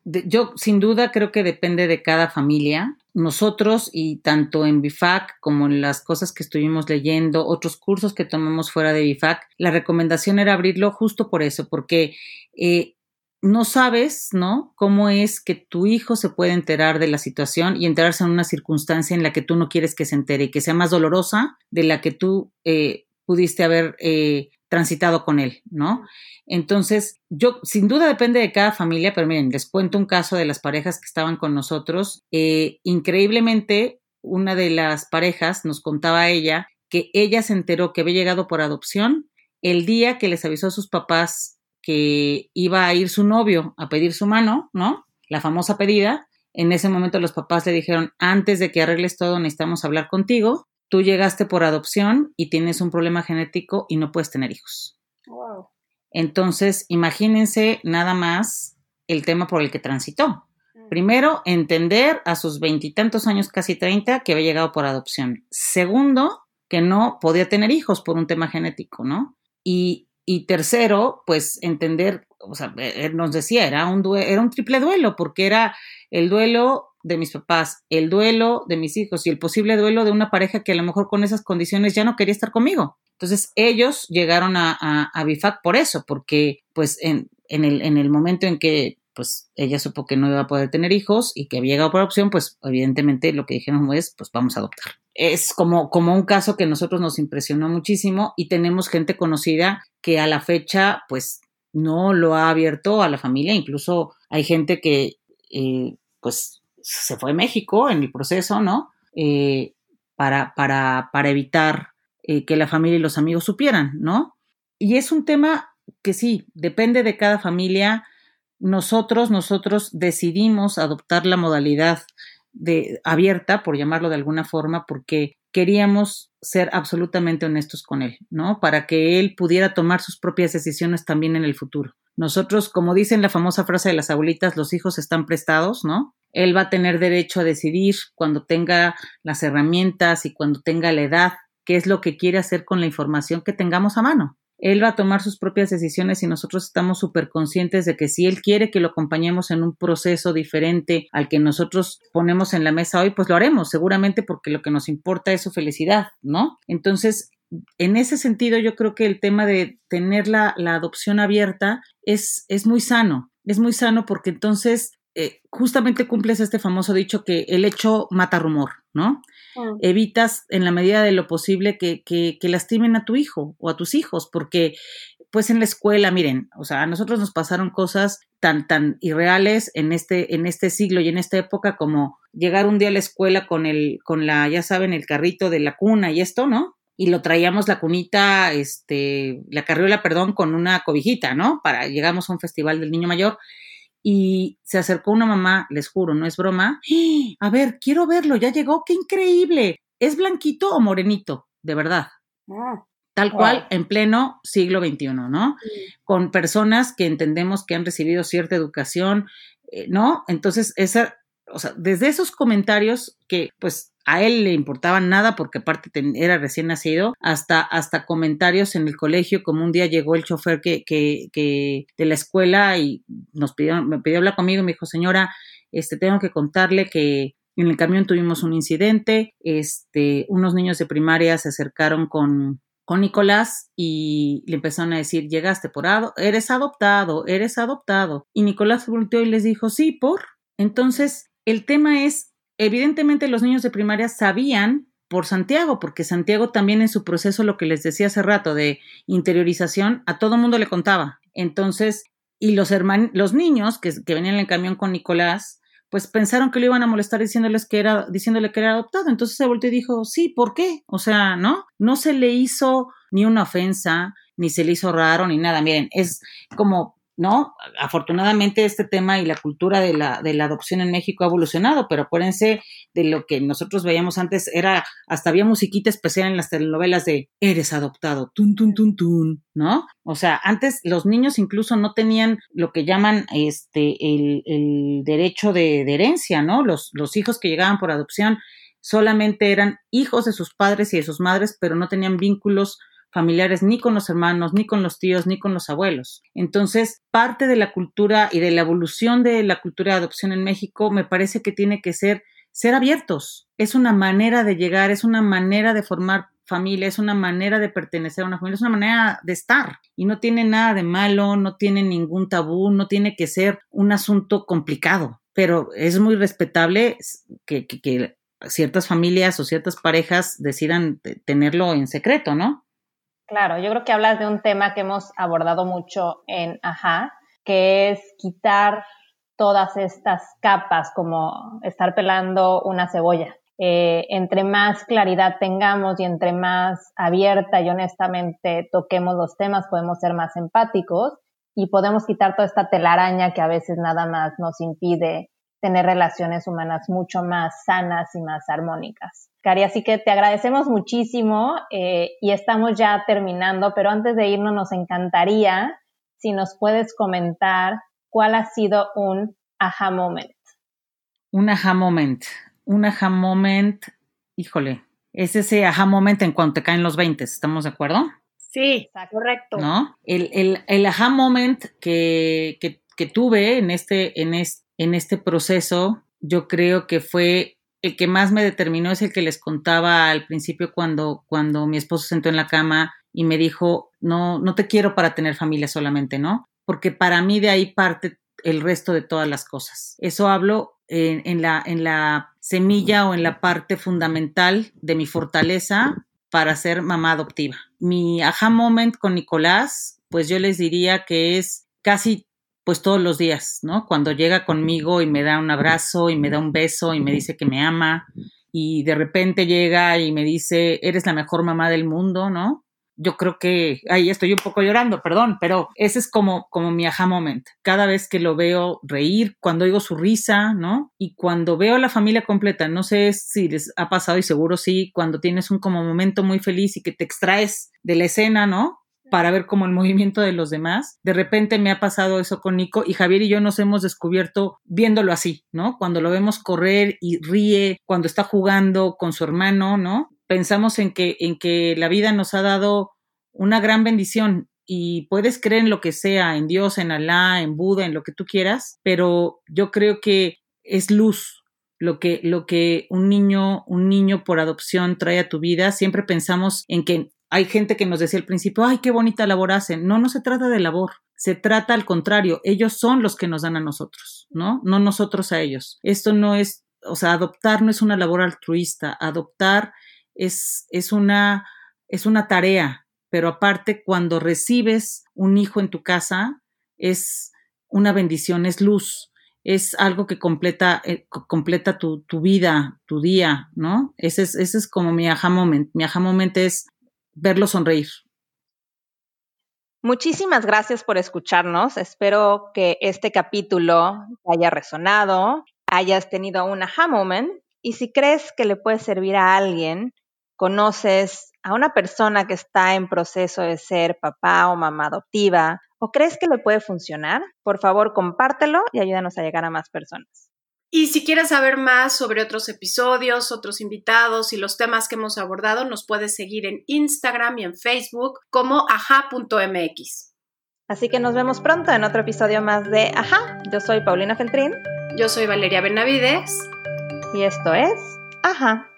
yo sin duda creo que depende de cada familia. Nosotros y tanto en BIFAC como en las cosas que estuvimos leyendo, otros cursos que tomamos fuera de BIFAC, la recomendación era abrirlo justo por eso, porque eh, no sabes, ¿no? Cómo es que tu hijo se puede enterar de la situación y enterarse en una circunstancia en la que tú no quieres que se entere y que sea más dolorosa de la que tú eh, pudiste haber eh, transitado con él, ¿no? Entonces, yo, sin duda depende de cada familia, pero miren, les cuento un caso de las parejas que estaban con nosotros. Eh, increíblemente, una de las parejas nos contaba a ella que ella se enteró que había llegado por adopción el día que les avisó a sus papás que iba a ir su novio a pedir su mano, ¿no? La famosa pedida. En ese momento los papás le dijeron, antes de que arregles todo, necesitamos hablar contigo. Tú llegaste por adopción y tienes un problema genético y no puedes tener hijos. Wow. Entonces, imagínense nada más el tema por el que transitó. Mm. Primero, entender a sus veintitantos años, casi treinta, que había llegado por adopción. Segundo, que no podía tener hijos por un tema genético, ¿no? Y y tercero, pues entender, o sea, él nos decía, era un, era un triple duelo, porque era el duelo de mis papás, el duelo de mis hijos y el posible duelo de una pareja que a lo mejor con esas condiciones ya no quería estar conmigo. Entonces ellos llegaron a, a, BIFAC por eso, porque pues en, en, el, en el momento en que pues ella supo que no iba a poder tener hijos y que había llegado por opción, pues evidentemente lo que dijeron es, pues vamos a adoptar es como, como un caso que a nosotros nos impresionó muchísimo y tenemos gente conocida que a la fecha pues no lo ha abierto a la familia, incluso hay gente que eh, pues se fue a México en el proceso, ¿no? Eh, para, para, para evitar eh, que la familia y los amigos supieran, ¿no? Y es un tema que sí, depende de cada familia. Nosotros, nosotros decidimos adoptar la modalidad de, abierta, por llamarlo de alguna forma, porque queríamos ser absolutamente honestos con él, ¿no? Para que él pudiera tomar sus propias decisiones también en el futuro. Nosotros, como dicen la famosa frase de las abuelitas, los hijos están prestados, ¿no? Él va a tener derecho a decidir cuando tenga las herramientas y cuando tenga la edad, qué es lo que quiere hacer con la información que tengamos a mano él va a tomar sus propias decisiones y nosotros estamos súper conscientes de que si él quiere que lo acompañemos en un proceso diferente al que nosotros ponemos en la mesa hoy, pues lo haremos, seguramente porque lo que nos importa es su felicidad, ¿no? Entonces, en ese sentido, yo creo que el tema de tener la, la adopción abierta es, es muy sano, es muy sano porque entonces eh, justamente cumples este famoso dicho que el hecho mata rumor, ¿no? Mm. Evitas en la medida de lo posible que, que, que, lastimen a tu hijo o a tus hijos, porque pues en la escuela, miren, o sea, a nosotros nos pasaron cosas tan, tan irreales en este, en este siglo y en esta época como llegar un día a la escuela con el, con la, ya saben, el carrito de la cuna y esto, ¿no? Y lo traíamos la cunita, este, la carriola, perdón, con una cobijita, ¿no? Para, llegamos a un festival del niño mayor y se acercó una mamá, les juro, no es broma. A ver, quiero verlo, ya llegó, qué increíble. ¿Es blanquito o morenito? De verdad. Ah, Tal cual, en pleno siglo XXI, ¿no? Con personas que entendemos que han recibido cierta educación, eh, ¿no? Entonces, esa, o sea, desde esos comentarios que, pues, a él le importaba nada porque aparte era recién nacido, hasta, hasta comentarios en el colegio, como un día llegó el chofer que, que, que de la escuela y nos pidió, me pidió hablar conmigo y me dijo, señora, este, tengo que contarle que en el camión tuvimos un incidente, este, unos niños de primaria se acercaron con, con Nicolás y le empezaron a decir, llegaste por, eres adoptado, eres adoptado. Y Nicolás volteó y les dijo, sí, por. Entonces, el tema es, evidentemente los niños de primaria sabían por Santiago, porque Santiago también en su proceso, lo que les decía hace rato de interiorización, a todo mundo le contaba. Entonces, y los los niños que, que venían en el camión con Nicolás, pues pensaron que lo iban a molestar diciéndoles que era, diciéndole que era adoptado. Entonces se volteó y dijo, sí, ¿por qué? O sea, ¿no? No se le hizo ni una ofensa, ni se le hizo raro, ni nada. Miren, es como ¿no? Afortunadamente este tema y la cultura de la, de la adopción en México ha evolucionado, pero acuérdense de lo que nosotros veíamos antes, era, hasta había musiquita especial en las telenovelas de eres adoptado, tun, tun, tun, tun, ¿no? O sea, antes los niños incluso no tenían lo que llaman este, el, el derecho de, de herencia, ¿no? Los, los hijos que llegaban por adopción solamente eran hijos de sus padres y de sus madres, pero no tenían vínculos familiares ni con los hermanos, ni con los tíos, ni con los abuelos. Entonces, parte de la cultura y de la evolución de la cultura de adopción en México me parece que tiene que ser ser abiertos. Es una manera de llegar, es una manera de formar familia, es una manera de pertenecer a una familia, es una manera de estar y no tiene nada de malo, no tiene ningún tabú, no tiene que ser un asunto complicado, pero es muy respetable que, ciertas familias o ciertas parejas decidan tenerlo en secreto, ¿no? Claro, yo creo que hablas de un tema que hemos abordado mucho en Ajá, que es quitar todas estas capas, como estar pelando una cebolla. Eh, entre más claridad tengamos y entre más abierta y honestamente toquemos los temas, podemos ser más empáticos y podemos quitar toda esta telaraña que a veces nada más nos impide tener relaciones humanas mucho más sanas y más armónicas. Cari, así que te agradecemos muchísimo eh, y estamos ya terminando, pero antes de irnos nos encantaría si nos puedes comentar cuál ha sido un aha moment. Un aha moment, un aha moment, híjole, es ese aha moment en cuanto te caen los 20, ¿estamos de acuerdo? Sí, correcto. ¿No? El, el, el aha moment que, que, que tuve en este, en este en este proceso, yo creo que fue el que más me determinó es el que les contaba al principio cuando, cuando mi esposo se sentó en la cama y me dijo, no, no te quiero para tener familia solamente, ¿no? Porque para mí de ahí parte el resto de todas las cosas. Eso hablo en, en, la, en la semilla o en la parte fundamental de mi fortaleza para ser mamá adoptiva. Mi aha moment con Nicolás, pues yo les diría que es casi pues todos los días, ¿no? Cuando llega conmigo y me da un abrazo y me da un beso y me dice que me ama y de repente llega y me dice, eres la mejor mamá del mundo, ¿no? Yo creo que, ahí estoy un poco llorando, perdón, pero ese es como, como mi aha moment. Cada vez que lo veo reír, cuando oigo su risa, ¿no? Y cuando veo a la familia completa, no sé si les ha pasado y seguro sí, cuando tienes un como momento muy feliz y que te extraes de la escena, ¿no? Para ver como el movimiento de los demás. De repente me ha pasado eso con Nico y Javier y yo nos hemos descubierto viéndolo así, ¿no? Cuando lo vemos correr y ríe, cuando está jugando con su hermano, ¿no? Pensamos en que, en que la vida nos ha dado una gran bendición y puedes creer en lo que sea, en Dios, en Alá, en Buda, en lo que tú quieras, pero yo creo que es luz lo que, lo que un niño, un niño por adopción trae a tu vida. Siempre pensamos en que hay gente que nos decía al principio, ay, qué bonita labor hacen. No, no se trata de labor, se trata al contrario, ellos son los que nos dan a nosotros, ¿no? No nosotros a ellos. Esto no es, o sea, adoptar no es una labor altruista, adoptar es, es, una, es una tarea, pero aparte cuando recibes un hijo en tu casa es una bendición, es luz, es algo que completa, eh, completa tu, tu, vida, tu día, ¿no? Ese es, ese es como mi aha moment. Mi aha moment es verlo sonreír. Muchísimas gracias por escucharnos. Espero que este capítulo te haya resonado, hayas tenido un aha moment y si crees que le puede servir a alguien, conoces a una persona que está en proceso de ser papá o mamá adoptiva o crees que le puede funcionar, por favor compártelo y ayúdanos a llegar a más personas. Y si quieres saber más sobre otros episodios, otros invitados y los temas que hemos abordado, nos puedes seguir en Instagram y en Facebook como aja.mx. Así que nos vemos pronto en otro episodio más de Aja. Yo soy Paulina Feltrín. Yo soy Valeria Benavides. Y esto es Aja.